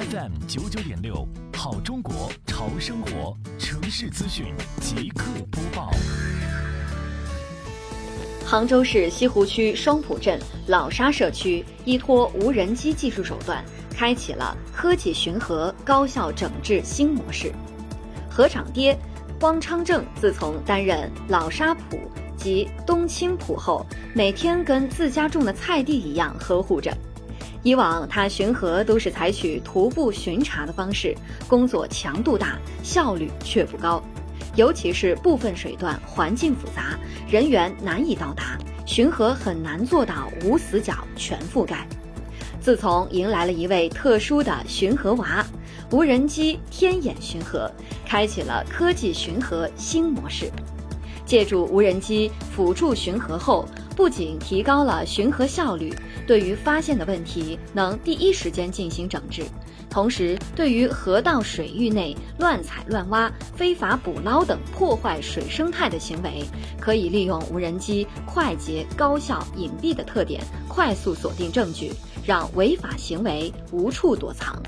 FM 九九点六，好中国潮生活城市资讯即刻播报。杭州市西湖区双浦镇老沙社区依托无人机技术手段，开启了科技巡河高效整治新模式。河场爹汪昌正自从担任老沙浦及东青浦后，每天跟自家种的菜地一样呵护着。以往他巡河都是采取徒步巡查的方式，工作强度大，效率却不高。尤其是部分水段环境复杂，人员难以到达，巡河很难做到无死角全覆盖。自从迎来了一位特殊的巡河娃——无人机天眼巡河，开启了科技巡河新模式。借助无人机辅助巡河后，不仅提高了巡河效率，对于发现的问题能第一时间进行整治，同时对于河道水域内乱采乱挖、非法捕捞等破坏水生态的行为，可以利用无人机快捷、高效、隐蔽的特点，快速锁定证据，让违法行为无处躲藏。